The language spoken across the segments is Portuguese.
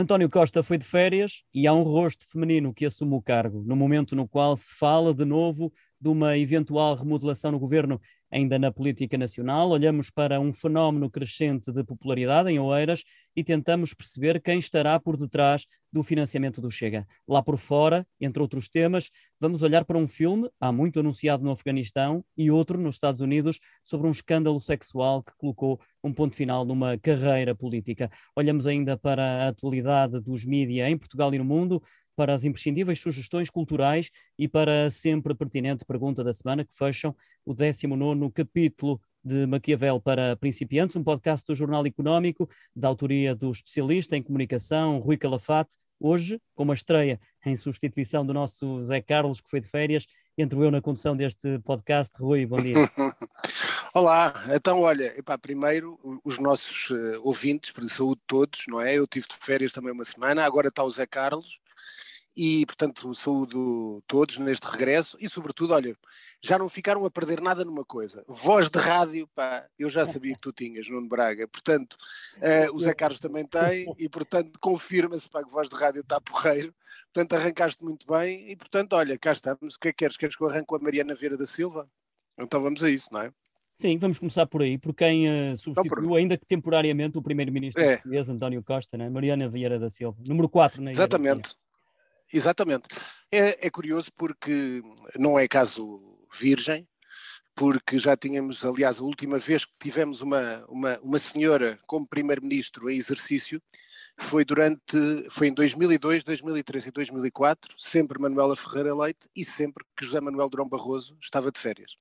António Costa foi de férias e há um rosto feminino que assume o cargo, no momento no qual se fala de novo de uma eventual remodelação no governo Ainda na política nacional, olhamos para um fenómeno crescente de popularidade em Oeiras e tentamos perceber quem estará por detrás do financiamento do Chega. Lá por fora, entre outros temas, vamos olhar para um filme, há muito anunciado no Afeganistão, e outro nos Estados Unidos, sobre um escândalo sexual que colocou um ponto final numa carreira política. Olhamos ainda para a atualidade dos mídias em Portugal e no mundo, para as imprescindíveis sugestões culturais e para a sempre pertinente pergunta da semana que fecham o 19 capítulo de Maquiavel para principiantes, um podcast do Jornal Económico, da autoria do especialista em comunicação Rui Calafate, hoje com uma estreia em substituição do nosso Zé Carlos, que foi de férias, entro eu na condução deste podcast. Rui, bom dia. Olá, então olha, epá, primeiro os nossos uh, ouvintes, para saúde todos, não é? Eu tive de férias também uma semana, agora está o Zé Carlos, e, portanto, saúdo todos neste regresso e, sobretudo, olha, já não ficaram a perder nada numa coisa. Voz de rádio, pá, eu já sabia que tu tinhas, Nuno Braga. Portanto, uh, o Zé Carlos também tem e, portanto, confirma-se, pá, que voz de rádio está porreiro. Portanto, arrancaste muito bem e, portanto, olha, cá estamos. O que é que queres? Queres que eu arranque com a Mariana Vieira da Silva? Então vamos a isso, não é? Sim, vamos começar por aí, por quem uh, substituiu, ainda que temporariamente, o primeiro-ministro é. português, António Costa, né? Mariana Vieira da Silva, número 4 na Exatamente. Exatamente. É, é curioso porque não é caso virgem, porque já tínhamos, aliás, a última vez que tivemos uma, uma, uma senhora como primeiro-ministro em exercício foi durante, foi em 2002, 2003 e 2004, sempre Manuela Ferreira Leite e sempre que José Manuel Durão Barroso estava de férias.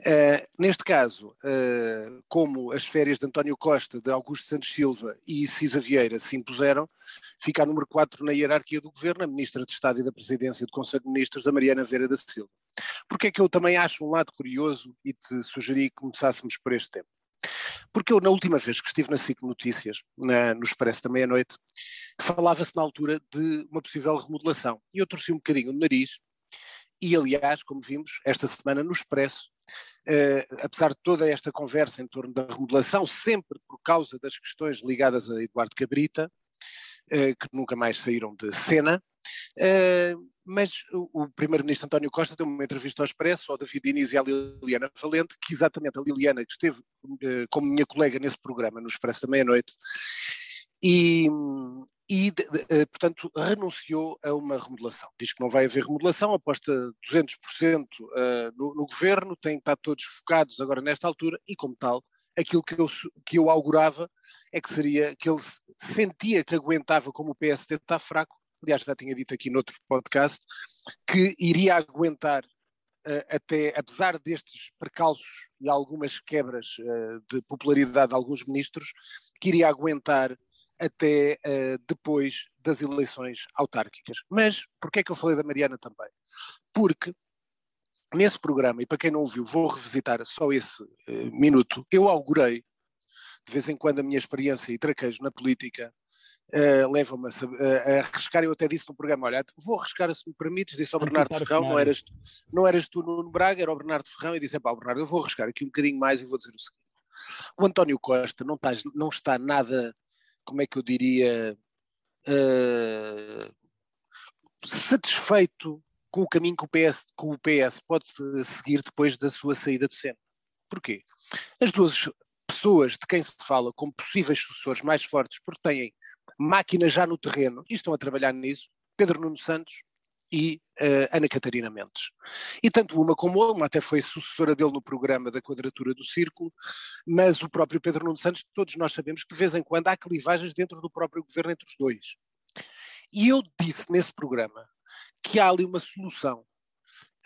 Uh, neste caso, uh, como as férias de António Costa, de Augusto Santos Silva e Cisa Vieira se impuseram, fica a número 4 na hierarquia do governo, a Ministra de Estado e da Presidência do Conselho de Ministros, a Mariana Vera da Silva. Porque é que eu também acho um lado curioso e te sugeri que começássemos por este tema? Porque eu, na última vez que estive na SIC Notícias, na, no Expresso da meia-noite, falava-se na altura de uma possível remodelação. E eu torci um bocadinho o nariz e, aliás, como vimos, esta semana no Expresso, eh, apesar de toda esta conversa em torno da remodelação, sempre por causa das questões ligadas a Eduardo Cabrita, eh, que nunca mais saíram de cena, eh, mas o, o primeiro-ministro António Costa deu uma entrevista ao Expresso, ao David Diniz e à Liliana Valente, que exatamente a Liliana, que esteve como minha colega nesse programa, no Expresso da meia-noite, e, e, eh, portanto, renunciou a uma remodelação. Diz que não vai haver remodelação, aposta 200% eh, no, no governo, têm que estar todos focados agora nesta altura e, como tal, aquilo que eu, que eu augurava é que seria que ele sentia que aguentava como o PSD está fraco, aliás já tinha dito aqui noutro podcast, que iria aguentar uh, até, apesar destes precalços e algumas quebras de popularidade de alguns ministros, que iria aguentar até uh, depois das eleições autárquicas. Mas porquê é que eu falei da Mariana também? Porque nesse programa, e para quem não ouviu, vou revisitar só esse uh, minuto, eu augurei, de vez em quando a minha experiência e traquejo na política uh, leva-me a, a, arriscar, eu até disse no programa, olha, vou arriscar se me permites, disse ao Bernardo Ferrão, não eras, não eras tu no Braga, era o Bernardo Ferrão, e disse, pá, Bernardo, eu vou arriscar aqui um bocadinho mais e vou dizer o seguinte, o António Costa não está, não está nada como é que eu diria, uh, satisfeito com o caminho que o, PS, que o PS pode seguir depois da sua saída de cena. Porquê? As duas pessoas de quem se fala como possíveis sucessores mais fortes, porque têm máquinas já no terreno e estão a trabalhar nisso, Pedro Nuno Santos e uh, Ana Catarina Mendes. E tanto uma como uma até foi sucessora dele no programa da Quadratura do Círculo, mas o próprio Pedro Nuno Santos, todos nós sabemos que de vez em quando há clivagens dentro do próprio governo entre os dois. E eu disse nesse programa que há ali uma solução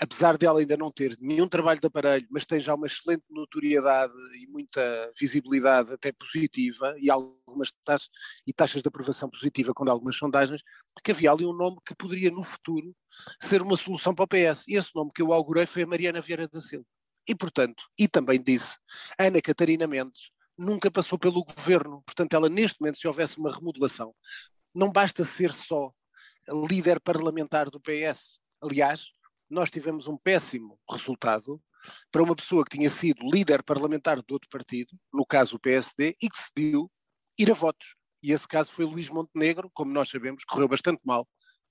apesar dela ainda não ter nenhum trabalho de aparelho, mas tem já uma excelente notoriedade e muita visibilidade até positiva e algumas taxas, e taxas de aprovação positiva com algumas sondagens, que havia ali um nome que poderia no futuro ser uma solução para o PS. E esse nome que eu augurei foi a Mariana Vieira da Silva. E portanto, e também disse, Ana Catarina Mendes nunca passou pelo governo, portanto ela neste momento se houvesse uma remodelação, não basta ser só líder parlamentar do PS, aliás, nós tivemos um péssimo resultado para uma pessoa que tinha sido líder parlamentar de outro partido, no caso o PSD, e que decidiu ir a votos. E esse caso foi Luís Montenegro, como nós sabemos, correu bastante mal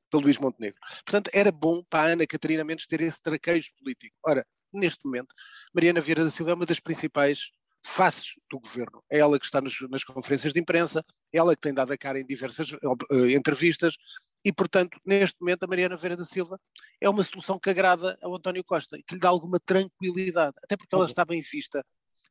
para Luís Montenegro. Portanto, era bom para a Ana Catarina Mendes ter esse traquejo político. Ora, neste momento, Mariana Vieira da Silva é uma das principais faces do governo. É ela que está nas conferências de imprensa, é ela que tem dado a cara em diversas uh, entrevistas e, portanto, neste momento a Mariana Vieira da Silva é uma solução que agrada ao António Costa e que lhe dá alguma tranquilidade, até porque ela está bem vista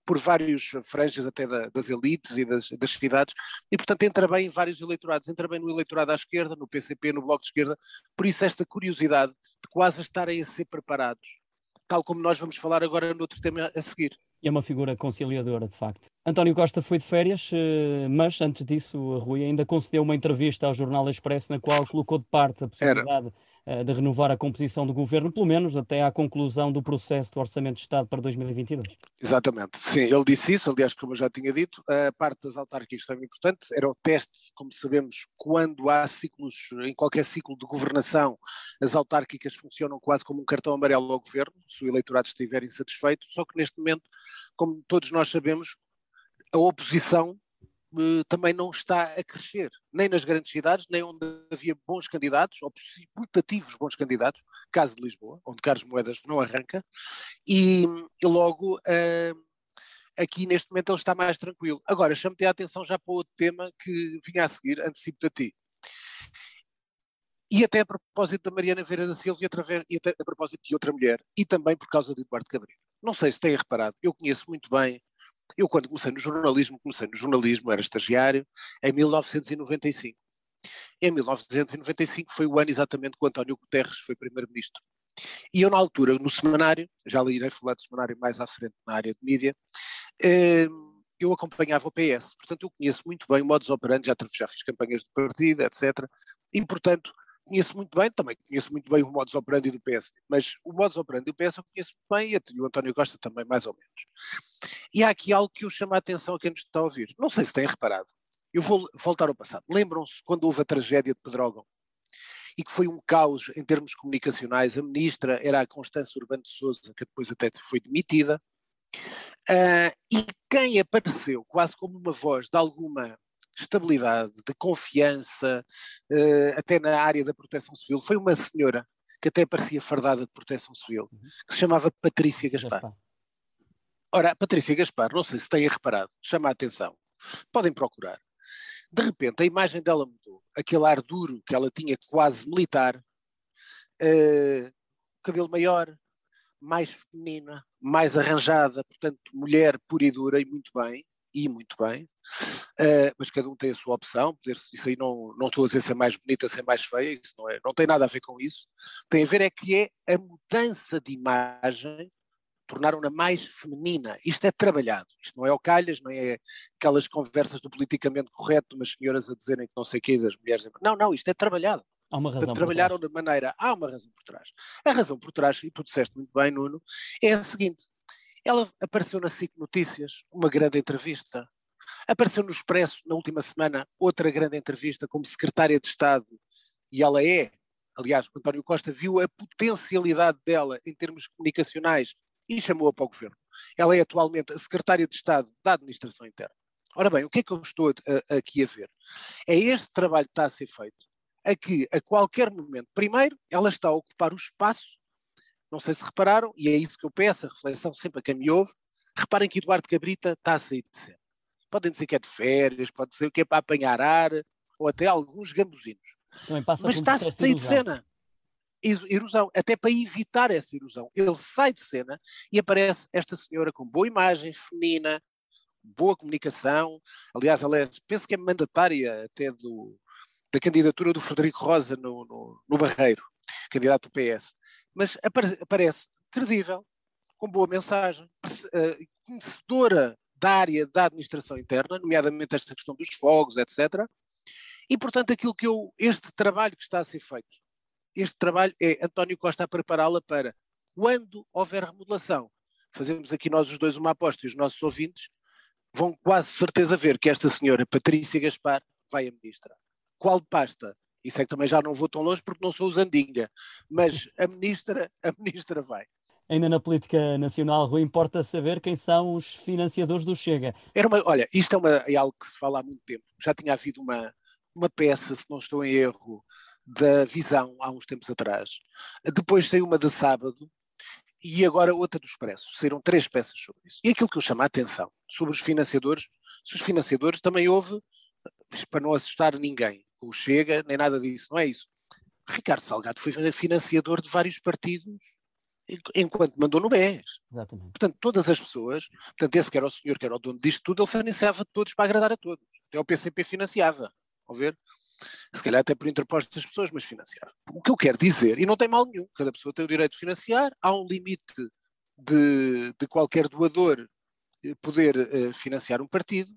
por vários franjas até da, das elites e das, das, cidades, e portanto entra bem em vários eleitorados, entra bem no eleitorado à esquerda, no PCP, no Bloco de Esquerda, por isso esta curiosidade de quase estarem a ser preparados, tal como nós vamos falar agora no outro tema a seguir. E é uma figura conciliadora, de facto. António Costa foi de férias, eh, mas antes disso, Rui ainda concedeu uma entrevista ao Jornal Expresso na qual colocou de parte a possibilidade Era de renovar a composição do governo, pelo menos até à conclusão do processo do Orçamento de Estado para 2022. Exatamente, sim, ele disse isso, aliás, como eu já tinha dito, a parte das autárquicas também importante, era o teste, como sabemos, quando há ciclos, em qualquer ciclo de governação, as autárquicas funcionam quase como um cartão amarelo ao governo, se o eleitorado estiver insatisfeito, só que neste momento, como todos nós sabemos, a oposição eh, também não está a crescer, nem nas grandes cidades, nem onde havia bons candidatos, ou putativos bons candidatos, caso de Lisboa, onde Carlos Moedas não arranca, e, e logo uh, aqui neste momento ele está mais tranquilo. Agora, chamo-te a atenção já para outro tema que vinha a seguir, antecipo-te a ti. E até a propósito da Mariana Vera da Silva e, através, e até a propósito de outra mulher, e também por causa de Eduardo Cabrita. Não sei se têm reparado, eu conheço muito bem eu, quando comecei no jornalismo, comecei no jornalismo, era estagiário, em 1995. Em 1995 foi o ano exatamente que o António Guterres foi primeiro-ministro. E eu, na altura, no semanário, já lhe irei falar do semanário mais à frente na área de mídia, ehm, eu acompanhava o PS. Portanto, eu conheço muito bem o modus operandi, já, fiz campanhas de partido, etc. E, portanto, conheço muito bem, também conheço muito bem o modus operandi do PS, mas o modus operandi do PS eu conheço bem e o António Costa também, mais ou menos. E há aqui algo que eu chamo a atenção a quem nos está a ouvir. Não sei se têm reparado. Eu vou voltar ao passado. Lembram-se quando houve a tragédia de Pedrógão? E que foi um caos em termos comunicacionais. A ministra era a Constância Urbano de Souza, que depois até foi demitida. Uh, e quem apareceu quase como uma voz de alguma estabilidade, de confiança, uh, até na área da proteção civil. Foi uma senhora que até parecia fardada de proteção civil, uhum. que se chamava Patrícia Gaspar. Ora, Patrícia Gaspar, não sei se têm reparado, chama a atenção, podem procurar. De repente a imagem dela mudou, aquele ar duro que ela tinha quase militar, uh, cabelo maior, mais feminina, mais arranjada, portanto mulher pura e dura e muito bem, e muito bem, uh, mas cada um tem a sua opção, poder, isso aí não, não estou a dizer ser mais bonita, ser mais feia, isso não, é, não tem nada a ver com isso, tem a ver é que é a mudança de imagem tornaram-na mais feminina. Isto é trabalhado, isto não é o calhas, não é aquelas conversas do politicamente correto de umas senhoras a dizerem que não sei o quê das mulheres. Não, não, isto é trabalhado. Há uma razão. Trabalharam de maneira. Há uma razão por trás. A razão por trás, e tu disseste muito bem, Nuno, é a seguinte: ela apareceu na SIC Notícias, uma grande entrevista. Apareceu no Expresso, na última semana, outra grande entrevista como secretária de Estado. E ela é, aliás, António Costa viu a potencialidade dela em termos comunicacionais e chamou-a para o governo. Ela é atualmente a secretária de Estado da Administração Interna. Ora bem, o que é que eu estou a, a, aqui a ver? É este trabalho que está a ser feito, a que a qualquer momento, primeiro, ela está a ocupar o espaço não sei se repararam, e é isso que eu peço, a reflexão sempre a quem me ouve, reparem que Eduardo Cabrita está a sair de cena. Podem dizer que é de férias, pode dizer que é para apanhar ar, ou até alguns gambuzinos. Mas está a sair de cena. Erosão, até para evitar essa erosão. Ele sai de cena e aparece esta senhora com boa imagem, feminina, boa comunicação. Aliás, ela é, penso que é mandatária até do, da candidatura do Frederico Rosa no, no, no Barreiro, candidato do PS mas aparece credível, com boa mensagem, eh, conhecedora da área da administração interna, nomeadamente esta questão dos fogos, etc. E, portanto, aquilo que eu, este trabalho que está a ser feito, este trabalho é António Costa a prepará-la para, quando houver remodelação, fazemos aqui nós os dois uma aposta e os nossos ouvintes vão quase certeza ver que esta senhora Patrícia Gaspar vai a ministra. Qual pasta? Isso é que também já não vou tão longe porque não sou o Zandinha, mas a ministra, a ministra vai. ainda na política nacional, Rui, importa saber quem são os financiadores do Chega. Era uma, olha, isto é, uma, é algo que se fala há muito tempo. Já tinha havido uma, uma peça, se não estou em erro, da Visão há uns tempos atrás. Depois saiu uma de sábado e agora outra do Expresso. Saíram três peças sobre isso. E aquilo que eu chamo a atenção sobre os financiadores, se os financiadores também houve, para não assustar ninguém, o Chega, nem nada disso, não é isso. Ricardo Salgado foi financiador de vários partidos enquanto mandou no BES. Exatamente. Portanto, todas as pessoas, portanto, esse que era o senhor que era o dono disto tudo, ele financiava todos para agradar a todos. Até o PCP financiava, ao ver? Se calhar até por interpostos das pessoas, mas financiava. O que eu quero dizer, e não tem mal nenhum, cada pessoa tem o direito de financiar, há um limite de, de qualquer doador eh, poder uh, financiar um partido.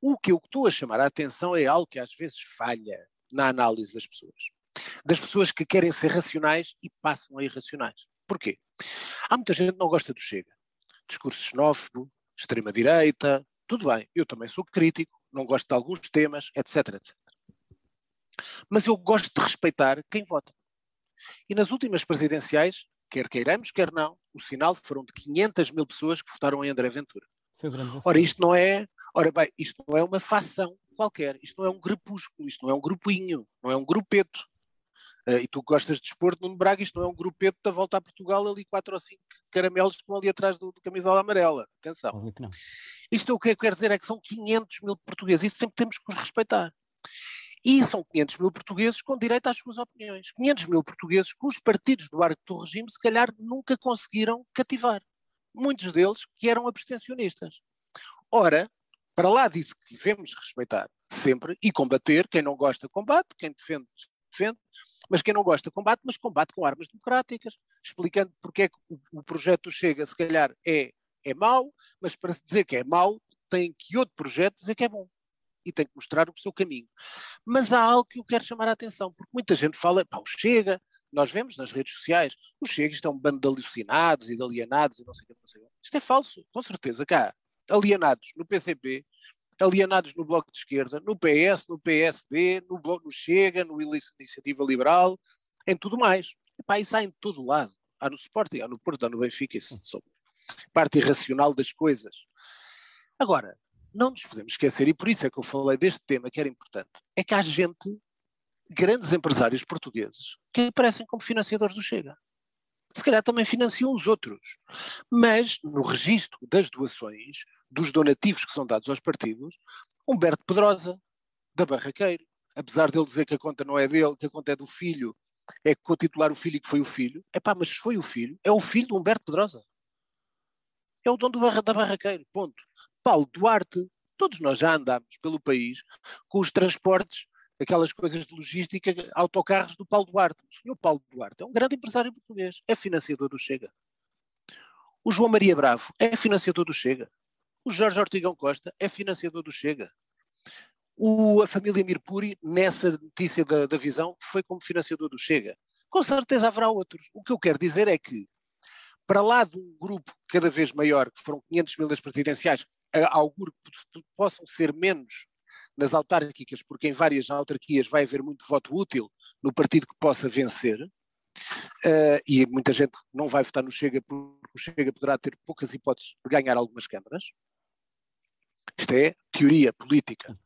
O que eu estou a chamar a atenção é algo que às vezes falha na análise das pessoas. Das pessoas que querem ser racionais e passam a irracionais. Porquê? Há muita gente que não gosta do Chega. Discurso xenófobo, extrema-direita, tudo bem, eu também sou crítico, não gosto de alguns temas, etc, etc. Mas eu gosto de respeitar quem vota. E nas últimas presidenciais, quer queiramos, quer não, o sinal foram de 500 mil pessoas que votaram em André Ventura. Ora, isto não é, ora bem, isto não é uma facção qualquer, isto não é um grupúsculo, isto não é um grupinho, não é um grupeto. Uh, e tu gostas de desporto, Nuno Braga, isto não é um grupeto da volta a Portugal, ali quatro ou cinco caramelos que vão ali atrás do, do camisola amarela. Atenção. Isto é o que eu quero dizer é que são 500 mil portugueses, isso sempre temos que os respeitar. E são 500 mil portugueses com direito às suas opiniões. 500 mil portugueses que os partidos do arco do regime, se calhar, nunca conseguiram cativar. Muitos deles que eram abstencionistas. Ora, para lá disso que devemos respeitar sempre e combater, quem não gosta combate, quem defende defende, mas quem não gosta combate, mas combate com armas democráticas, explicando porque é que o, o projeto Chega, se calhar, é, é mau, mas para se dizer que é mau, tem que outro projeto dizer que é bom. E tem que mostrar o seu caminho. Mas há algo que eu quero chamar a atenção, porque muita gente fala, pá, o Chega, nós vemos nas redes sociais, o Chega isto é um bando de alucinados e de alienados e não sei o que, não sei o que. Isto é falso, com certeza. Cá, alienados no PCP, alienados no Bloco de Esquerda, no PS, no PSD, no, Bloco, no Chega, no Iniciativa Liberal, em tudo mais. Epá, isso há em todo lado. Há no Sporting, há no Porto, há no Benfica, isso são parte irracional das coisas. Agora, não nos podemos esquecer, e por isso é que eu falei deste tema que era importante, é que há gente, grandes empresários portugueses, que aparecem como financiadores do Chega. Se calhar também financiam os outros. Mas, no registro das doações, dos donativos que são dados aos partidos, Humberto Pedrosa, da Barraqueiro, apesar dele dizer que a conta não é dele, que a conta é do filho, é que titular o filho e que foi o filho, é pá, mas foi o filho, é o filho de Humberto Pedrosa. É o dono do barra, da Barraqueiro, ponto. Paulo Duarte, todos nós já andámos pelo país com os transportes, aquelas coisas de logística, autocarros do Paulo Duarte. O senhor Paulo Duarte é um grande empresário português, é financiador do Chega. O João Maria Bravo é financiador do Chega. O Jorge Ortigão Costa é financiador do Chega. O, a família Mirpuri, nessa notícia da, da visão, foi como financiador do Chega. Com certeza haverá outros. O que eu quero dizer é que, para lá de um grupo cada vez maior, que foram 500 mil das presidenciais, auguro que possam ser menos nas autárquicas, porque em várias autarquias vai haver muito voto útil no partido que possa vencer, uh, e muita gente não vai votar no Chega porque o Chega poderá ter poucas hipóteses de ganhar algumas câmaras. Isto é teoria política.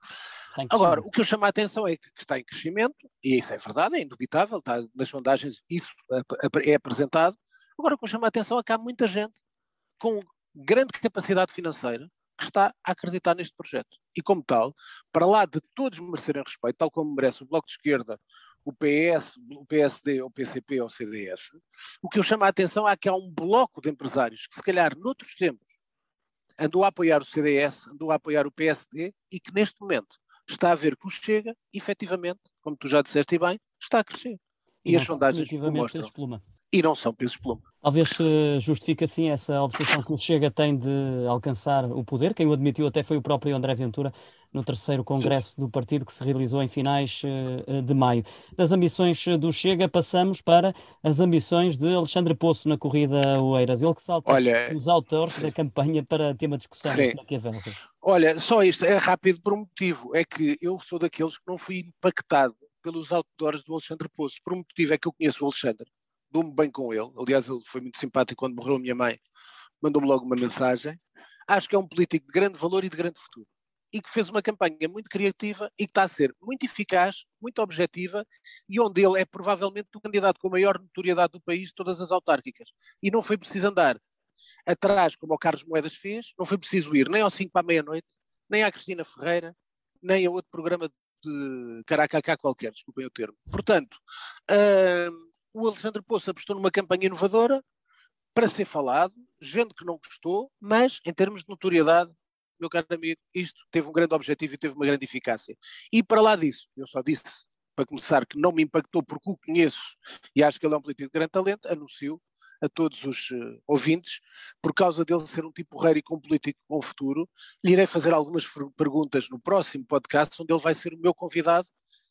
Agora, o que eu chamo a atenção é que está em crescimento, e isso é verdade, é indubitável, está nas sondagens, isso é apresentado. Agora, o que eu chamo a atenção é que há muita gente com grande capacidade financeira que está a acreditar neste projeto. E como tal, para lá de todos merecerem respeito, tal como merece o Bloco de Esquerda, o PS, o PSD, o PCP ou o CDS, o que eu chamo a atenção é que há um bloco de empresários que se calhar noutros tempos andou a apoiar o CDS, andou a apoiar o PSD e que neste momento está a ver que o Chega, efetivamente, como tu já disseste bem, está a crescer. E, e as sondagens o mostram e não são pesos pluma. Talvez se justifique assim essa obsessão que o Chega tem de alcançar o poder. Quem o admitiu até foi o próprio André Ventura no terceiro congresso do partido que se realizou em finais eh, de maio. Das ambições do Chega passamos para as ambições de Alexandre Poço na corrida Oeiras. Ele que salta Olha, os autores da campanha para tema de discussão maquiavélica. Olha, só isto é rápido por um motivo, é que eu sou daqueles que não fui impactado pelos outdoors do Alexandre Poço. Por um motivo é que eu conheço o Alexandre dou-me bem com ele. Aliás, ele foi muito simpático quando morreu a minha mãe, mandou-me logo uma mensagem. Acho que é um político de grande valor e de grande futuro. E que fez uma campanha muito criativa e que está a ser muito eficaz, muito objetiva e onde ele é provavelmente o candidato com a maior notoriedade do país de todas as autárquicas. E não foi preciso andar atrás, como o Carlos Moedas fez, não foi preciso ir nem ao 5 para a meia-noite, nem à Cristina Ferreira, nem a outro programa de caracacá qualquer, desculpem o termo. Portanto, uh, o Alexandre Poço apostou numa campanha inovadora para ser falado, gente que não gostou, mas em termos de notoriedade, meu caro amigo, isto teve um grande objetivo e teve uma grande eficácia. E para lá disso, eu só disse, para começar, que não me impactou porque o conheço e acho que ele é um político de grande talento, anuncio a todos os uh, ouvintes, por causa dele ser um tipo raro e com um político com futuro, lhe irei fazer algumas perguntas no próximo podcast, onde ele vai ser o meu convidado.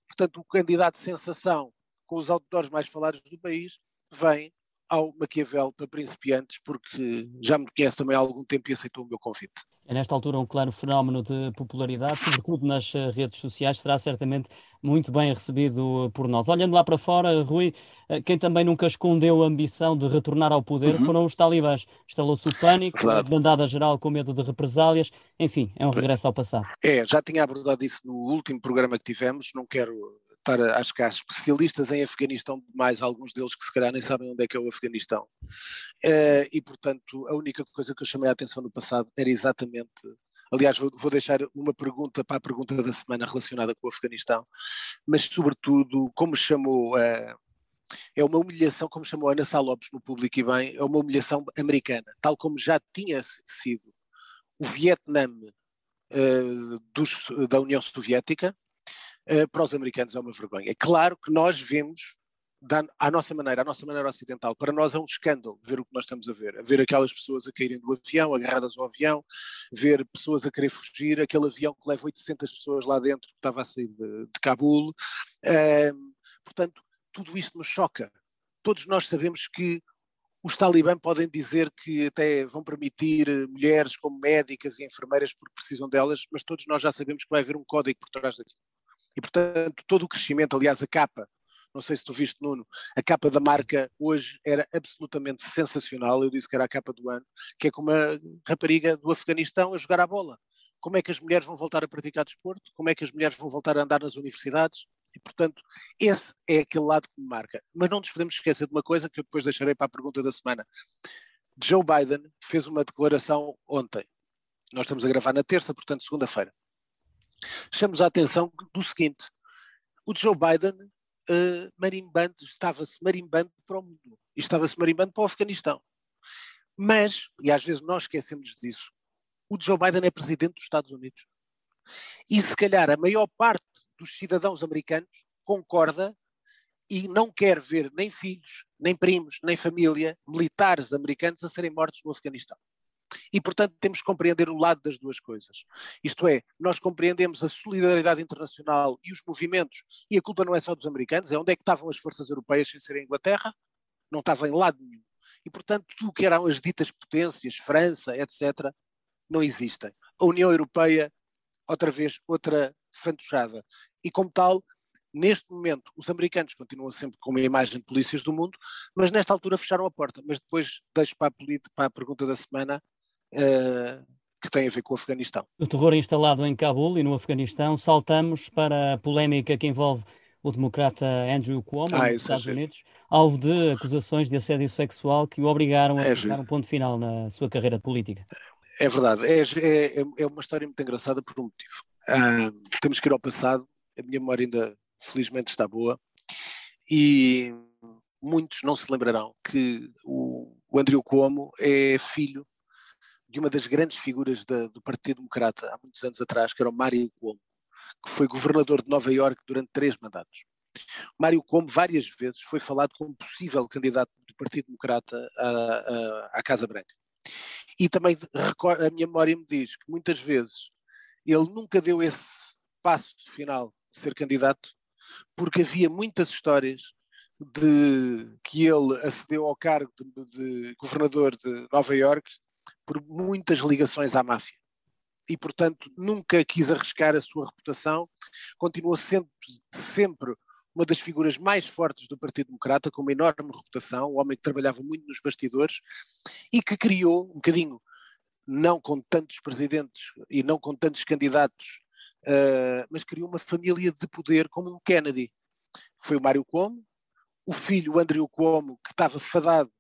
Portanto, o candidato de sensação com os outdoors mais falados do país vem ao Maquiavel para principiantes, porque já me conhece também há algum tempo e aceitou o meu convite. É nesta altura um claro fenómeno de popularidade, sobretudo nas eh, redes sociais, será certamente muito bem recebido por nós. Olhando lá para fora, Rui, eh, quem também nunca escondeu a ambição de retornar ao poder uhum. foram os talibãs. Instalou-se o pânico, claro. a bandada geral com medo de represálias, enfim, é um regresso ao passado. É, já tinha abordado isso no último programa que tivemos, não quero estar, acho que há especialistas em Afeganistão demais, alguns deles que se calhar nem sabem onde é que é o Afeganistão. Uh, e, portanto, a única coisa que eu chamei a atenção no passado era exatamente. Aliás, vou, vou deixar uma pergunta para a pergunta da semana relacionada com o Afeganistão, mas, sobretudo, como chamou. Uh, é uma humilhação, como chamou Ana Salopes no Público e Bem, é uma humilhação americana, tal como já tinha sido o Vietnã uh, dos, da União Soviética, para os americanos é uma vergonha. É claro que nós vemos da, à nossa maneira, à nossa maneira ocidental, para nós é um escândalo ver o que nós estamos a ver. Ver aquelas pessoas a caírem do avião, agarradas ao avião, ver pessoas a querer fugir, aquele avião que leva 800 pessoas lá dentro, que estava a sair de, de Cabul. Uh, portanto, tudo isto nos choca. Todos nós sabemos que os talibã podem dizer que até vão permitir mulheres como médicas e enfermeiras porque precisam delas, mas todos nós já sabemos que vai haver um código por trás daquilo. E, portanto, todo o crescimento, aliás, a capa, não sei se tu viste, Nuno, a capa da marca hoje era absolutamente sensacional. Eu disse que era a capa do ano, que é como a rapariga do Afeganistão a jogar a bola. Como é que as mulheres vão voltar a praticar desporto? Como é que as mulheres vão voltar a andar nas universidades? E, portanto, esse é aquele lado que me marca. Mas não nos podemos esquecer de uma coisa que eu depois deixarei para a pergunta da semana. Joe Biden fez uma declaração ontem. Nós estamos a gravar na terça, portanto, segunda-feira chamamos a atenção do seguinte: o Joe Biden uh, marimbando, estava-se marimbando para o mundo, e estava-se marimbando para o Afeganistão. Mas, e às vezes nós esquecemos disso, o Joe Biden é presidente dos Estados Unidos. E se calhar a maior parte dos cidadãos americanos concorda e não quer ver nem filhos, nem primos, nem família militares americanos a serem mortos no Afeganistão. E, portanto, temos que compreender o lado das duas coisas. Isto é, nós compreendemos a solidariedade internacional e os movimentos, e a culpa não é só dos americanos, é onde é que estavam as forças europeias sem ser a Inglaterra? Não estava em lado nenhum. E, portanto, tudo que eram as ditas potências, França, etc., não existem. A União Europeia, outra vez, outra fantochada. E, como tal, neste momento, os americanos continuam sempre com uma imagem de polícias do mundo, mas nesta altura fecharam a porta. Mas depois deixo para a, para a pergunta da semana uh, que tem a ver com o Afeganistão. O terror instalado em Cabul e no Afeganistão, saltamos para a polémica que envolve o democrata Andrew Cuomo, ah, nos Estados é Unidos, alvo de acusações de assédio sexual que o obrigaram a é colocar um ponto final na sua carreira política. É verdade, é, é, é uma história muito engraçada por um motivo. Ah, temos que ir ao passado, a minha memória ainda felizmente está boa, e muitos não se lembrarão que o, o Andrew Cuomo é filho de uma das grandes figuras da, do Partido Democrata há muitos anos atrás, que era o Mário Cuomo, que foi governador de Nova Iorque durante três mandatos. Mário Cuomo várias vezes foi falado como possível candidato do Partido Democrata à, à, à Casa Branca. E também a minha memória me diz que muitas vezes ele nunca deu esse passo final de ser candidato, porque havia muitas histórias de que ele acedeu ao cargo de, de governador de Nova Iorque por muitas ligações à máfia. E, portanto, nunca quis arriscar a sua reputação, continuou sempre, sempre uma das figuras mais fortes do Partido Democrata, com uma enorme reputação, um homem que trabalhava muito nos bastidores e que criou um bocadinho, não com tantos presidentes e não com tantos candidatos, uh, mas criou uma família de poder como um Kennedy. Foi o Mário Cuomo, o filho Andrew Cuomo, que estava fadado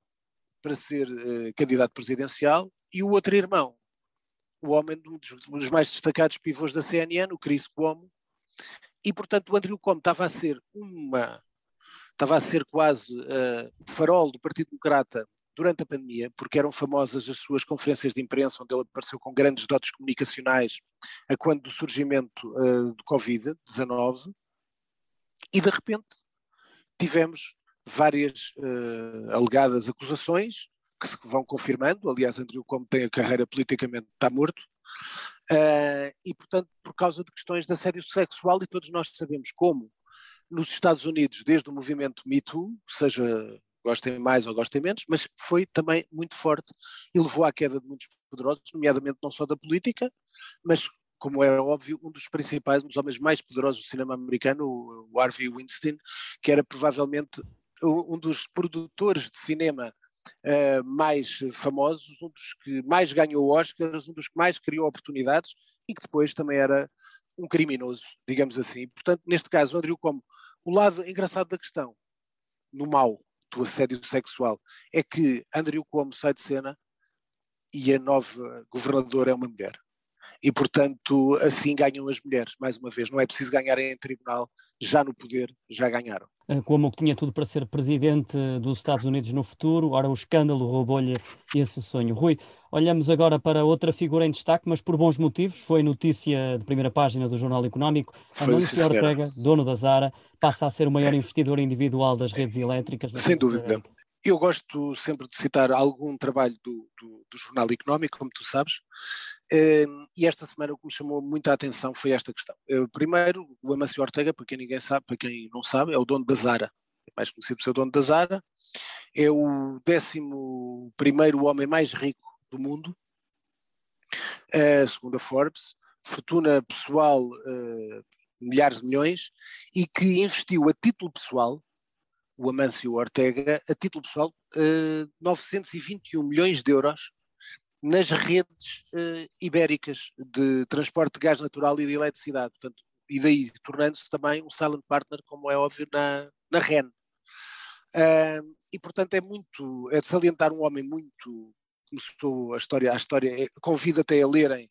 para ser uh, candidato presidencial, e o outro irmão, o homem um dos, um dos mais destacados pivôs da CNN, o Chris Cuomo, e portanto o Andrew Cuomo estava a ser uma estava a ser quase uh, o farol do Partido Democrata durante a pandemia, porque eram famosas as suas conferências de imprensa, onde ele apareceu com grandes dotes comunicacionais a quando do surgimento uh, do Covid-19, e de repente tivemos várias uh, alegadas acusações que se vão confirmando, aliás Andrew Cuomo tem a carreira politicamente, está morto, Uh, e, portanto, por causa de questões de assédio sexual, e todos nós sabemos como nos Estados Unidos, desde o movimento Me Too, seja gostem mais ou gostem menos, mas foi também muito forte e levou à queda de muitos poderosos, nomeadamente não só da política, mas como era óbvio, um dos principais, um dos homens mais poderosos do cinema americano, o Harvey Weinstein, que era provavelmente um dos produtores de cinema uh, mais famosos, um dos que mais ganhou Oscars, um dos que mais criou oportunidades e que depois também era um criminoso, digamos assim. Portanto, neste caso, Andrew como o lado engraçado da questão, no mal do assédio sexual, é que Andrew Cuomo sai de cena e a nova governadora é uma mulher. E, portanto, assim ganham as mulheres, mais uma vez. Não é preciso ganhar em tribunal, já no poder, já ganharam. Eh, como que tinha tudo para ser presidente dos Estados Unidos no futuro, ora o escândalo roubou-lhe esse sonho. Rui, olhamos agora para outra figura em destaque, mas por bons motivos, foi notícia de primeira página do Jornal Económico, Anúncio Ortega, dono da Zara, passa a ser o maior investidor individual das redes elétricas. Sem dúvida. Eu gosto sempre de citar algum trabalho do, do, do Jornal Económico, como tu sabes, ehm, e esta semana o que me chamou muita atenção foi esta questão. Eh, primeiro, o Amancio Ortega, para quem ninguém sabe, para quem não sabe, é o dono da Zara, é mais conhecido por ser o dono da Zara, é o décimo primeiro homem mais rico do mundo, uh, segundo a Forbes, fortuna pessoal uh, milhares de milhões, e que investiu a título pessoal o Amâncio Ortega, a título pessoal, uh, eh, 921 milhões de euros nas redes uh, ibéricas de transporte de gás natural e de eletricidade. Portanto, e daí tornando-se também um silent partner, como é óbvio, na, na REN. Uh, e portanto é muito, é de salientar um homem muito, começou a história, a história, é, convido até a lerem,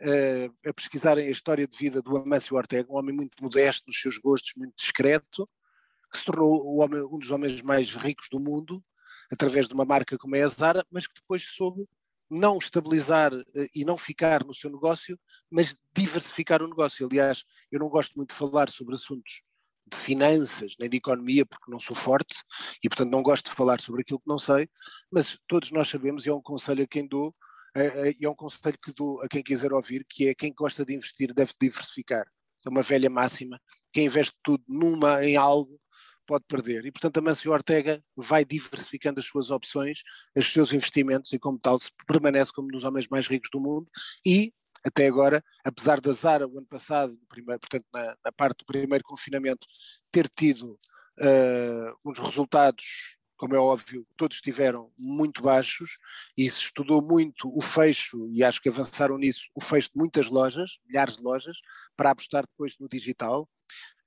uh, a pesquisarem a história de vida do Amâncio Ortega, um homem muito modesto nos seus gostos, muito discreto, que se tornou homem, um dos homens mais ricos do mundo, através de uma marca como é a Zara, mas que depois soube não estabilizar eh, e não ficar no seu negócio, mas diversificar o negócio. Aliás, eu não gosto muito de falar sobre assuntos de finanças, nem de economia, porque não sou forte e, portanto, não gosto de falar sobre aquilo que não sei, mas todos nós sabemos, e é um conselho a quem dou, e é um conselho que dou a quem quiser ouvir, que é quem gosta de investir deve diversificar. É uma velha máxima. Quem investe tudo numa, em algo, pode perder. E, portanto, a Mancio Ortega vai diversificando as suas opções, os seus investimentos, e como tal permanece como um dos homens mais ricos do mundo e, até agora, apesar da Zara, o ano passado, primeiro, portanto, na, na, parte do primeiro confinamento, ter tido uh, uns resultados como é óbvio, todos estiveram muito baixos e se estudou muito o fecho, e acho que avançaram nisso, o fecho de muitas lojas, milhares de lojas, para apostar depois no digital.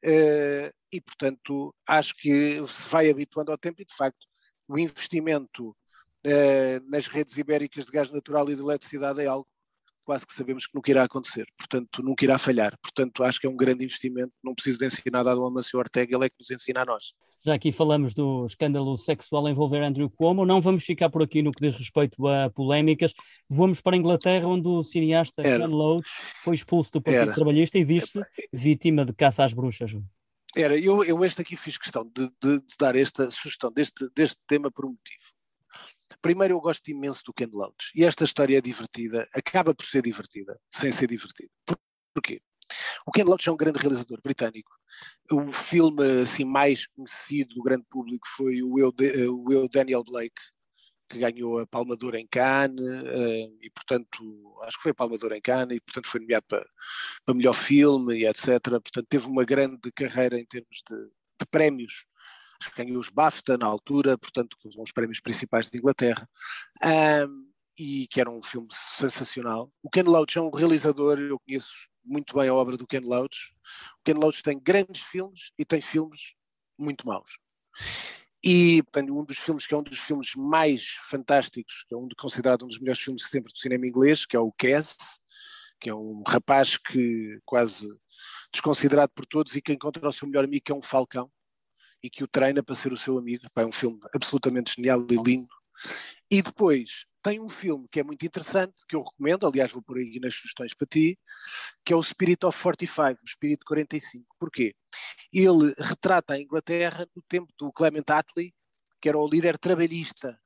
Uh, e, portanto, acho que se vai habituando ao tempo e, de facto, o investimento uh, nas redes ibéricas de gás natural e de eletricidade é algo quase que sabemos que nunca irá acontecer, portanto, nunca irá falhar. Portanto, acho que é um grande investimento, não preciso de ensinar nada ao Amancio Ortega, ele é que nos ensina a nós. Já aqui falamos do escândalo sexual envolver Andrew Cuomo, não vamos ficar por aqui no que diz respeito a polémicas, vamos para a Inglaterra, onde o cineasta Era. Ken Loach foi expulso do Partido Era. Trabalhista e disse vítima de caça às bruxas. Era, eu, eu este aqui fiz questão de, de, de dar esta sugestão deste, deste tema por um motivo. Primeiro, eu gosto imenso do Ken Loach e esta história é divertida, acaba por ser divertida, sem ser divertida. Por, porquê? O Ken Loach é um grande realizador britânico. O filme assim mais conhecido do grande público foi o Eu, o Eu Daniel Blake, que ganhou a Palma d'Ouro em Cannes, eh, e portanto, acho que foi a Palma d'Ouro em Cannes, e portanto foi nomeado para, para melhor filme e etc. Portanto, teve uma grande carreira em termos de, de de prémios. Ganhou os BAFTA na altura, portanto, que são os prémios principais de Inglaterra. Um, e que era um filme sensacional. O Ken Loach é um realizador, eu conheço muito bem a obra do Ken Loach. O Ken Loach tem grandes filmes e tem filmes muito maus. E portanto, um dos filmes que é um dos filmes mais fantásticos, que é um, considerado um dos melhores filmes de sempre do cinema inglês, que é o Cass, que é um rapaz que quase desconsiderado por todos e que encontra o seu melhor amigo, que é um falcão, e que o treina para ser o seu amigo. É um filme absolutamente genial e lindo. E depois tem um filme que é muito interessante, que eu recomendo, aliás vou por aí nas sugestões para ti, que é o Spirit of 45, o Espírito de 45. Porquê? Ele retrata a Inglaterra no tempo do Clement Attlee, que era o líder trabalhista,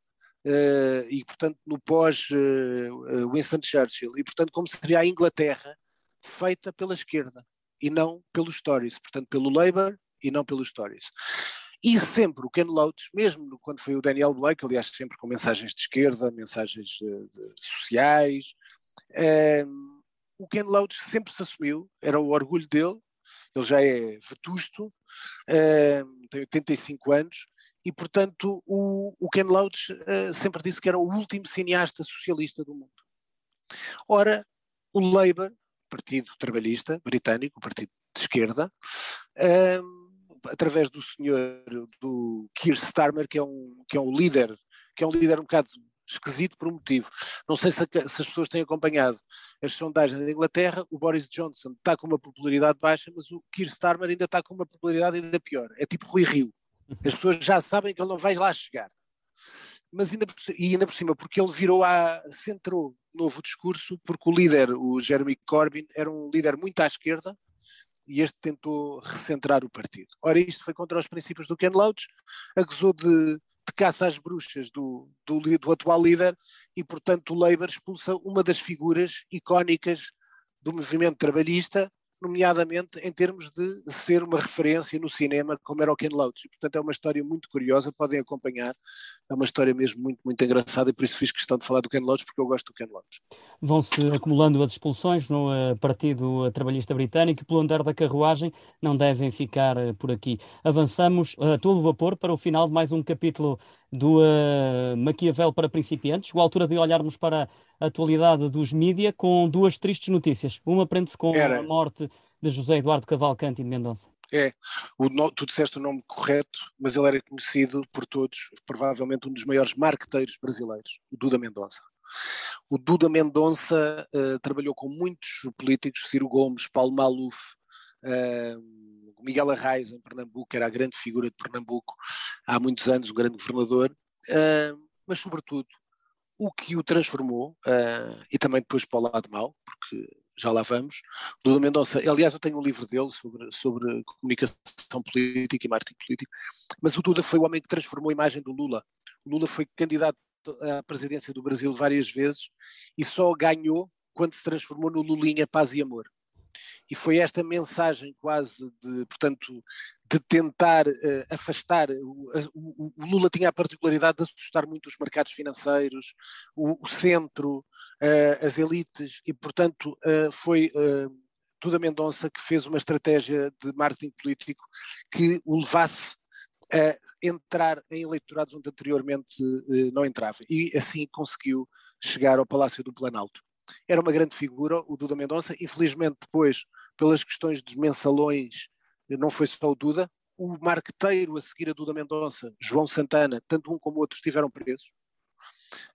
uh, e portanto no pós uh, Winston Churchill, e portanto como seria a Inglaterra feita pela esquerda, e não pelos Tories, portanto pelo Labour e não pelos Tories. E sempre o Ken Loach, mesmo quando foi o Daniel Blake, aliás, sempre com mensagens de esquerda, mensagens de, sociais, ehm, o Ken Loach sempre se assumiu, era o orgulho dele, ele já é vetusto, ehm, tem 85 anos, e portanto o, o Ken Loach uh, sempre disse que era o último cineasta socialista do mundo. Ora, o Labour, Partido Trabalhista Britânico, o partido de esquerda, um, ehm, através do senhor, do Keir Starmer, que é um, que é um líder, que é um líder um bocado esquisito por um motivo. Não sei se, se, as pessoas têm acompanhado as sondagens da Inglaterra, o Boris Johnson está com uma popularidade baixa, mas o Keir Starmer ainda está com uma popularidade ainda pior. É tipo Rui Rio. As pessoas já sabem que ele não vai lá chegar. Mas ainda por, e ainda por cima, porque ele virou a. centrou novo discurso, porque o líder, o Jeremy Corbyn, era um líder muito à esquerda, e este tentou recentrar o partido. Ora, isto foi contra os princípios do Ken Loach, acusou de, de caça às bruxas do, do, do, atual líder e, portanto, o Labour expulsa uma das figuras icónicas do movimento trabalhista nomeadamente em termos de ser uma referência no cinema, como era o Ken Loach. Portanto, é uma história muito curiosa, podem acompanhar. É uma história mesmo muito, muito engraçada e por isso fiz questão de falar do Ken Loach, porque eu gosto do Ken Loach. Vão-se acumulando as expulsões no uh, Partido Trabalhista Britânico e pelo andar da carruagem não devem ficar uh, por aqui. Avançamos uh, a todo vapor para o final de mais um capítulo do uh, Maquiavel para principiantes, a altura de olharmos para a atualidade dos mídia com duas tristes notícias. Uma prende-se com Era. a morte de José Eduardo Cavalcante de Mendonça. É, o, tu disseste o nome correto, mas ele era conhecido por todos, provavelmente um dos maiores marqueteiros brasileiros, o Duda Mendonça. O Duda Mendonça uh, trabalhou com muitos políticos, Ciro Gomes, Paulo Maluf, uh, Miguel Arraes em Pernambuco, era a grande figura de Pernambuco há muitos anos, o grande governador, uh, mas sobretudo o que o transformou, uh, e também depois para o lado mau, porque já lá vamos, Duda Mendonça, aliás eu tenho um livro dele sobre, sobre comunicação política e marketing político, mas o Duda foi o homem que transformou a imagem do Lula. O Lula foi candidato à presidência do Brasil várias vezes e só ganhou quando se transformou no Lulinha Paz e Amor e foi esta mensagem quase de, portanto, de tentar uh, afastar, o, o, o, Lula tinha a particularidade de assustar muito os mercados financeiros, o, o centro, uh, as elites, e portanto uh, foi Duda Mendonça que fez uma estratégia de marketing político que o levasse a entrar em eleitorados onde anteriormente não entrava, e assim conseguiu chegar ao Palácio do Planalto era uma grande figura, o Duda Mendonça. Infelizmente, depois, pelas questões dos mensalões, não foi só o Duda. O marqueteiro a seguir a Duda Mendonça, João Santana, tanto um como o outro estiveram presos.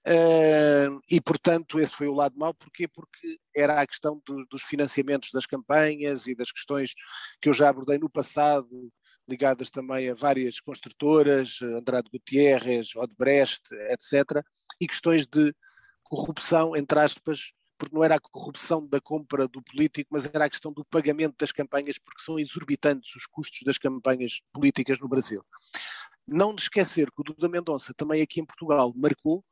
Uh, e portanto esse foi o lado mau, porquê? Porque era a questão do, dos financiamentos das campanhas e das questões que eu já abordei no passado, ligadas também a várias construtoras, Andrade Gutierrez, Odebrecht, etc., e questões de corrupção, entre aspas, porque não era a corrupção da compra do político, mas era a questão do pagamento das campanhas, porque são exorbitantes os custos das campanhas políticas no Brasil. Não de esquecer que o Duda Mendonça também aqui em Portugal marcou,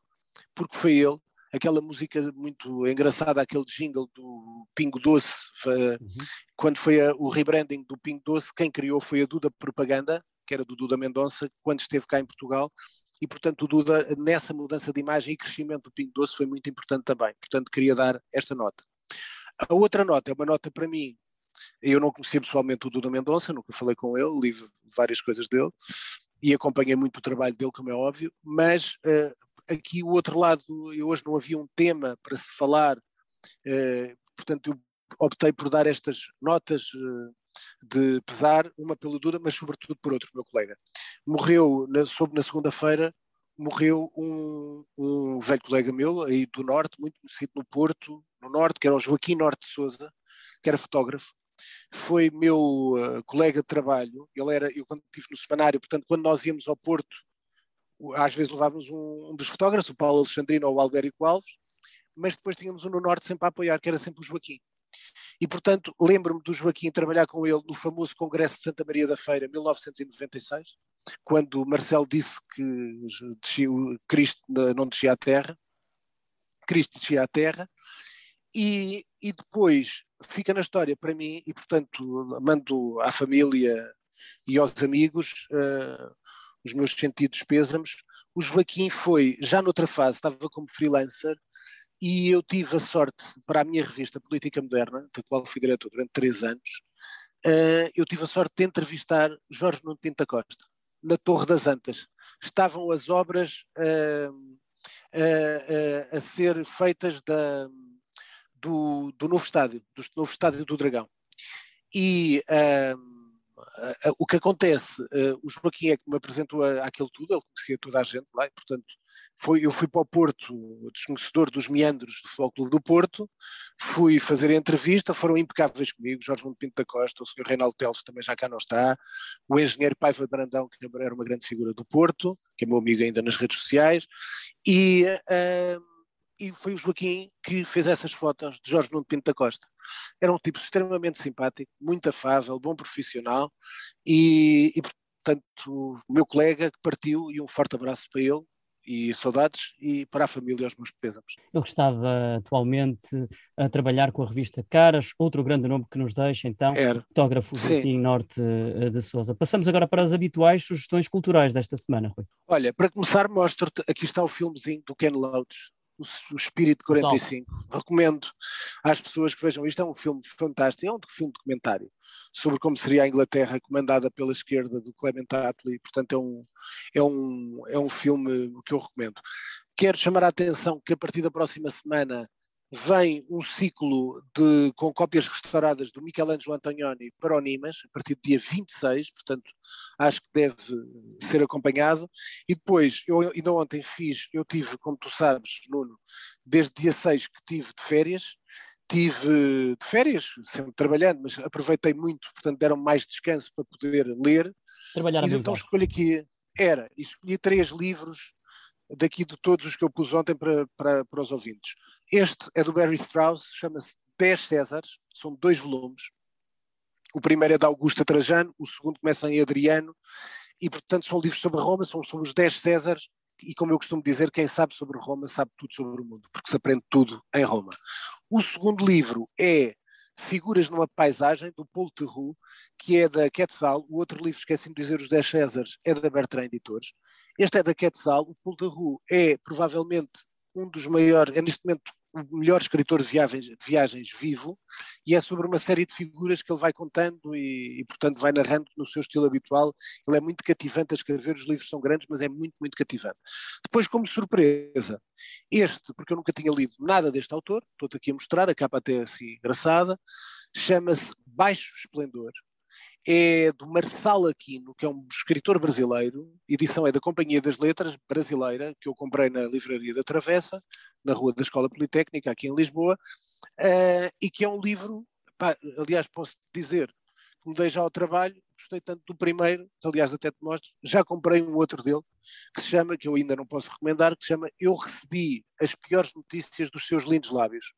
porque foi ele, aquela música muito engraçada, aquele jingle do Pingo Doce, uhum. quando foi a, o rebranding do Pingo Doce, quem criou foi a Duda Propaganda, que era do Duda Mendonça, quando esteve cá em Portugal, e, portanto, o Duda, nessa mudança de imagem e crescimento do Pingo Doce, foi muito importante também. Portanto, queria dar esta nota. A outra nota é uma nota para mim Eu não conhecia pessoalmente o Duda Mendonça, nunca falei com ele, li várias coisas dele e acompanhei muito o trabalho dele, como é óbvio, mas uh, aqui o outro lado, eu hoje não havia um tema para se falar, uh, portanto eu optei por dar estas notas uh, de pesar, uma pelo Duda, mas sobretudo por outro, meu colega. Morreu, na, soube na segunda-feira, morreu um, um, velho colega meu aí do Norte, muito conhecido no Porto, no Norte, que era o Joaquim Norte de Souza, que era fotógrafo. Foi meu uh, colega de trabalho, ele era, eu quando estive no semanário, portanto, quando nós íamos ao Porto, às vezes levávamos um, um dos fotógrafos, o Paulo Alexandrino ou o Albérico Alves, mas depois tínhamos um no Norte sempre a apoiar, que era sempre o Joaquim. E, portanto, lembro-me do Joaquim trabalhar com ele no famoso Congresso de Santa Maria da Feira, 1996, quando Marcelo disse que Cristo não descia à terra, Cristo descia à terra, e, e depois fica na história para mim, e portanto mando à família e aos amigos uh, os meus sentidos pêsames. O Joaquim foi, já noutra fase, estava como freelancer, e eu tive a sorte, para a minha revista Política Moderna, da qual fui diretor durante três anos, uh, eu tive a sorte de entrevistar Jorge Nuno Pinta Costa na Torre das Antas. Estavam as obras uh, uh, a ser feitas da, do, do, novo estádio, do novo estádio do Dragão. E o que acontece, o Joaquim é que me apresentou aquilo tudo, ele conhecia toda a gente lá, e portanto foi, eu fui para o Porto, desconhecedor dos meandros do Futebol Clube do Porto, fui fazer a entrevista, foram impecáveis comigo, Jorge Mundo Pinto da Costa, o Sr. Reinaldo Teles também já cá não está, o engenheiro Paiva Brandão, que era uma grande figura do Porto, que é meu amigo ainda nas redes sociais, e, e foi o Joaquim que fez essas fotos de Jorge Nuno Pinto da Costa. Era um tipo extremamente simpático, muito afável, bom profissional e, e portanto, o meu colega que partiu e um forte abraço para ele e saudades e para a família os meus pésames. Ele estava atualmente a trabalhar com a revista Caras, outro grande nome que nos deixa então, Era. fotógrafo Joaquim Norte eh, de Souza. Passamos agora para as habituais sugestões culturais desta semana, Rui. Olha, para começar mostro-te, aqui está o filmezinho do Ken Loach, o, Espírito 45. Top. Recomendo às pessoas que vejam isto. É um filme fantástico, é um filme documentário sobre como seria a Inglaterra comandada pela esquerda do Clement Attlee. Portanto, é um, é um, é um filme que eu recomendo. Quero chamar a atenção que a partir da próxima semana vem um ciclo de, com cópias restauradas do Michelangelo Antonioni para o Nimas, a partir do dia 26, portanto acho que deve ser acompanhado. E depois, eu ainda ontem fiz, eu tive, como tu sabes, Nuno, desde dia 6 que tive de férias, tive de férias, sempre trabalhando, mas aproveitei muito, portanto deram mais descanso para poder ler. Trabalhar e então escolhi aqui, era, escolhi três livros daqui de todos os que eu pus ontem para, para, para os ouvintes. Este é do Barry Strauss, chama-se 10 Césares, são dois volumes. O primeiro é da Augusta Trajano, o segundo começa em Adriano, e portanto são livros sobre Roma, são sobre os 10 Césares, e como eu costumo dizer, quem sabe sobre Roma sabe tudo sobre o mundo, porque se aprende tudo em Roma. O segundo livro é Figuras numa Paisagem, do Paul Theroux, que é da Quetzal. O outro livro, esqueci-me de dizer, Os 10 Césares, é da Bertrand Editores. Este é da Quetzal. O Paul Theroux é provavelmente um dos maiores, é neste momento o melhor escritor de viagens, de viagens vivo, e é sobre uma série de figuras que ele vai contando e, e, portanto, vai narrando no seu estilo habitual. Ele é muito cativante a escrever, os livros são grandes, mas é muito, muito cativante. Depois, como surpresa, este, porque eu nunca tinha lido nada deste autor, estou-te aqui a mostrar, a capa até é assim engraçada, chama-se Baixo Esplendor, é do Marçal Aquino, que é um escritor brasileiro, edição é da Companhia das Letras brasileira, que eu comprei na Livraria da Travessa, na Rua da Escola Politécnica, aqui em Lisboa, uh, e que é um livro, pá, aliás, posso dizer, que me dei já ao trabalho, gostei tanto do primeiro, que aliás até te mostro, já comprei um outro dele, que se chama, que eu ainda não posso recomendar, que se chama Eu Recebi as Piores Notícias dos Seus Lindos Lábios.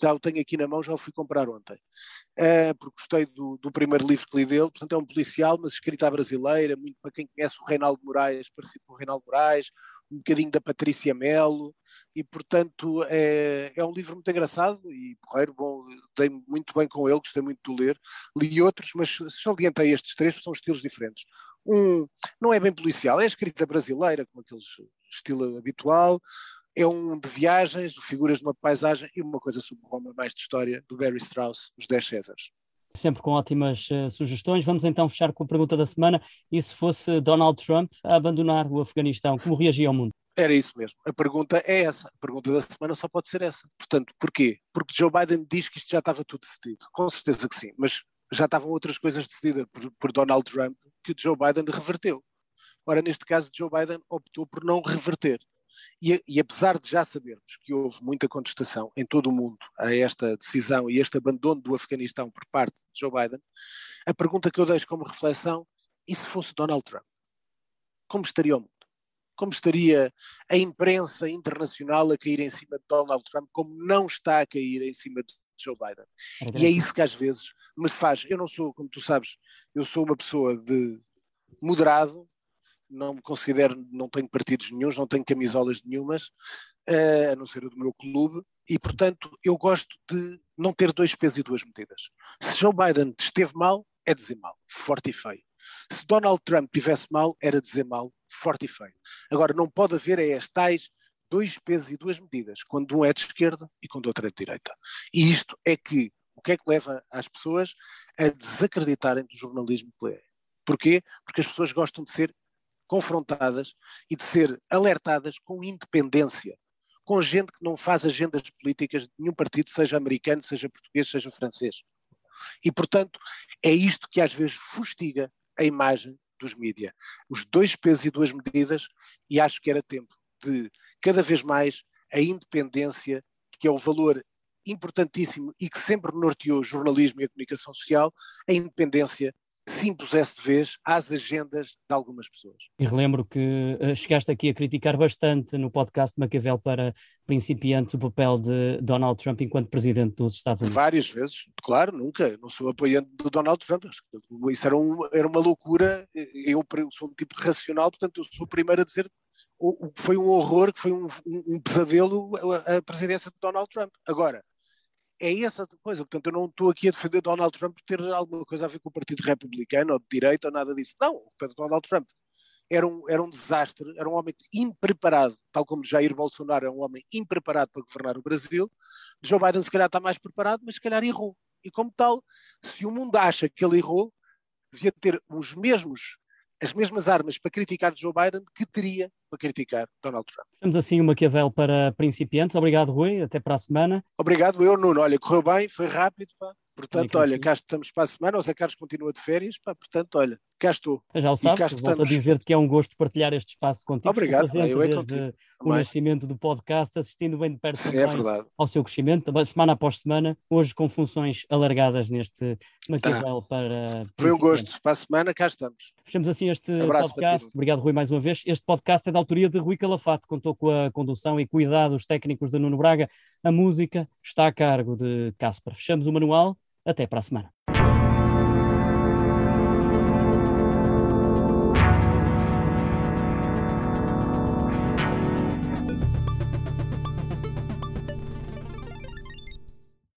Já o tenho aqui na mão, já o fui comprar ontem, uh, porque gostei do, do, primeiro livro que li dele, portanto é um policial, mas escrita à brasileira, muito para quem conhece o Reinaldo Moraes, parecido com o Reinaldo Moraes, um bocadinho da Patrícia Melo, e portanto é, é um livro muito engraçado e porreiro, bom, dei muito bem com ele, gostei muito de ler, li outros, mas só adiantei estes três, porque são estilos diferentes. Um não é bem policial, é escrita brasileira, com aquele estilo habitual, é um de viagens, figuras de uma paisagem e uma coisa sobre Roma, mais de história, do Barry Strauss, Os Dez Césares. Sempre com ótimas uh, sugestões. Vamos então fechar com a pergunta da semana. E se fosse Donald Trump a abandonar o Afeganistão, como reagia ao mundo? Era isso mesmo. A pergunta é essa. A pergunta da semana só pode ser essa. Portanto, porquê? Porque Joe Biden diz que isto já estava tudo decidido. Com certeza que sim. Mas já estavam outras coisas decididas por, por Donald Trump que Joe Biden reverteu. Ora, neste caso, Joe Biden optou por não reverter. E, e, apesar de já sabermos que houve muita contestação em todo o mundo a esta decisão e este abandono do Afeganistão por parte de Joe Biden, a pergunta que eu deixo como reflexão: e se fosse Donald Trump? Como estaria o mundo? Como estaria a imprensa internacional a cair em cima de Donald Trump, como não está a cair em cima de Joe Biden? E é isso que às vezes me faz. Eu não sou, como tu sabes, eu sou uma pessoa de moderado, não me considero, não tenho partidos nenhums, não tenho camisolas nenhumas, uh, a não ser o do meu clube, e portanto eu gosto de não ter dois pesos e duas medidas. Se Joe Biden esteve mal, é dizer mal, forte e feio. Se Donald Trump tivesse mal, era dizer mal, forte e feio. Agora, não pode haver é as tais dois pesos e duas medidas, quando um é de esquerda e quando o outro é de direita. E isto é que, o que é que leva as pessoas a desacreditarem do jornalismo que é? Porquê? Porque as pessoas gostam de ser confrontadas e de ser alertadas com independência, com gente que não faz agendas políticas de nenhum partido, seja americano, seja português, seja francês. E, portanto, é isto que às vezes fustiga a imagem dos mídias. Os dois pesos e duas medidas, e acho que era tempo de, cada vez mais, a independência, que é o valor importantíssimo e que sempre norteou o jornalismo e a comunicação social, a independência se impusesse de vez às agendas de algumas pessoas. E relembro que uh, chegaste aqui a criticar bastante no podcast de Maquiavel para principiantes o papel de Donald Trump enquanto presidente dos Estados Unidos. Várias vezes, claro, nunca. Não sou apoiante do Donald Trump. Isso era, um, era uma loucura. Eu sou um tipo racional, portanto, eu sou o primeiro a dizer que foi um horror, que foi um, um, um pesadelo a presidência de Donald Trump. Agora, é essa coisa. Portanto, eu não estou aqui a defender Donald Trump por ter alguma coisa a ver com o Partido Republicano ou de direita ou nada disso. Não, o Donald Trump era um, era um desastre, era um homem impreparado, tal como Jair Bolsonaro é um homem impreparado para governar o Brasil. Joe Biden, se calhar, está mais preparado, mas se calhar errou. E como tal, se o mundo acha que ele errou, devia ter os mesmos as mesmas armas para criticar Joe Biden que teria para criticar Donald Trump. Temos assim o Maquiavel para principiantes. Obrigado, Rui. Até para a semana. Obrigado, eu, Nuno. Olha, correu bem, foi rápido. Pá. Portanto, olha, cá estamos para a semana, o Zé Carlos continua de férias, pá, portanto, olha, cá estou. Já o sabes, volto estamos. a dizer-te que é um gosto partilhar este espaço contigo. Obrigado, eu é contigo. O nascimento do podcast, assistindo bem de perto é ao seu crescimento, semana após semana, hoje com funções alargadas neste Maquiavel ah, para... Foi um gosto, para a semana cá estamos. Fechamos assim este Abraço podcast, obrigado Rui mais uma vez. Este podcast é da autoria de Rui Calafate, contou com a condução e cuidados técnicos de Nuno Braga, a música está a cargo de Casper. Fechamos o manual. Até para a semana.